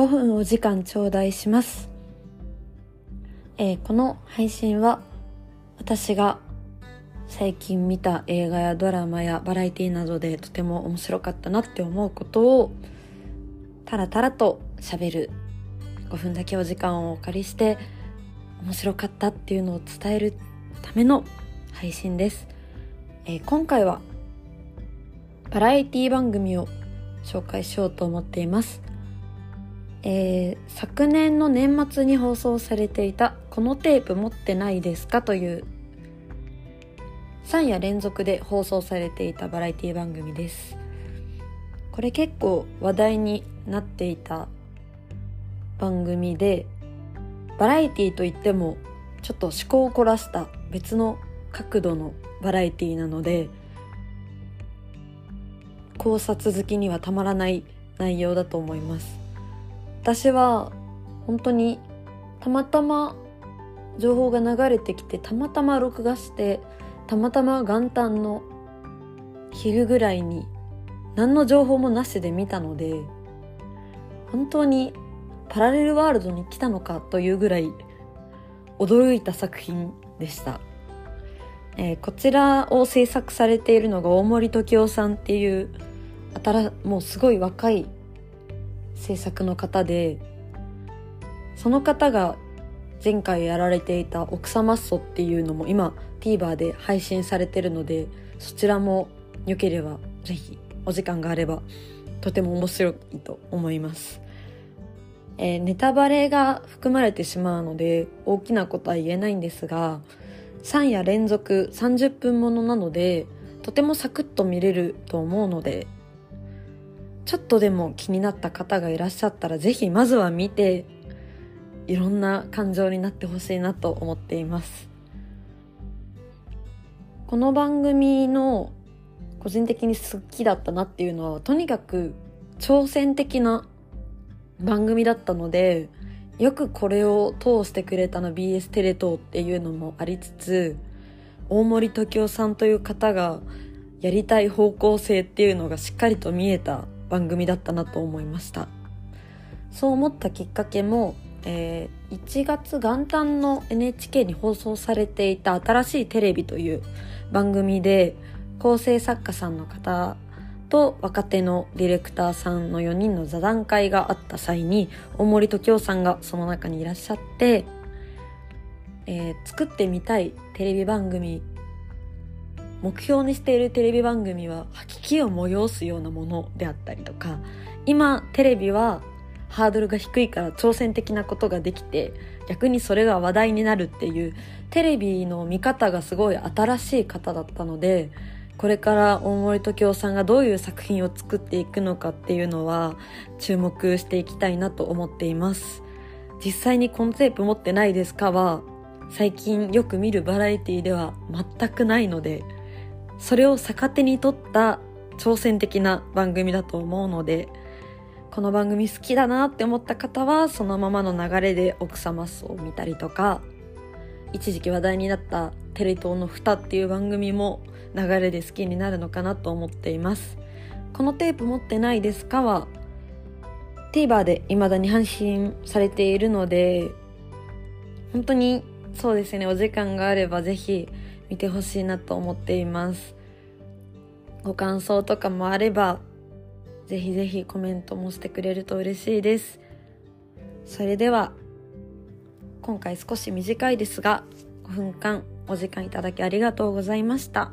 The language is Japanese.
5分お時間頂戴します、えー、この配信は私が最近見た映画やドラマやバラエティなどでとても面白かったなって思うことをタラタラと喋る5分だけお時間をお借りして面白かったっていうのを伝えるための配信です、えー、今回はバラエティ番組を紹介しようと思っています、えー、昨年の年末に放送されていた「このテープ持ってないですか?」という3夜連続で放送されていたバラエティ番組ですこれ結構話題になっていた番組でバラエティといってもちょっと思考を凝らした別の角度のバラエティなので考察好きにはたまらない内容だと思います私は本当にたまたま情報が流れてきてたまたま録画してたまたま元旦の昼ぐらいに何の情報もなしで見たので本当にパラレルワールドに来たのかというぐらい驚いた作品でした、えー、こちらを制作されているのが大森時生さんっていう新もうすごい若い制作の方でその方が前回やられていた「奥様っそ」っていうのも今 TVer で配信されてるのでそちらも良ければぜひお時間があればとても面白いと思います。えー、ネタバレが含まれてしまうので大きなことは言えないんですが3夜連続30分ものなのでとてもサクッと見れると思うのでちょっとでも気になった方がいらっしゃったらぜひまずは見ていろんな感情になってほしいなと思っています。この番組の個人的に好きだったなっていうのはとにかく挑戦的な番組だったのでよくこれを通してくれたの BS テレ東っていうのもありつつ大森時生さんという方がやりたい方向性っていうのがしっかりと見えた番組だったなと思いました。そう思ったきっかけも、えー、1月元旦の NHK に放送されていた「新しいテレビ」という番組で構成作家さんの方と若手のディレクターさんの4人の座談会があった際に大森時生さんがその中にいらっしゃって、えー、作ってみたいテレビ番組目標にしているテレビ番組は吐き気を催すようなものであったりとか今テレビはハードルが低いから挑戦的なことができて逆にそれが話題になるっていうテレビの見方がすごい新しい方だったのでこれから大森時生さんがどういう作品を作っていくのかっていうのは注目していきたいなと思っています。実際にコンテープ持ってないですかは最近よく見るバラエティでは全くないのでそれを逆手に取った挑戦的な番組だと思うのでこの番組好きだなって思った方はそのままの流れで奥様を見たりとか一時期話題になったテレ東の蓋っていう番組も流れで好きになるのかなと思っています。このテープ持ってないですかは TVer で未だに配信されているので本当にそうですねお時間があればぜひ見てほしいなと思っていますご感想とかもあればぜひぜひコメントもしてくれると嬉しいですそれでは今回少し短いですが5分間お時間いただきありがとうございました。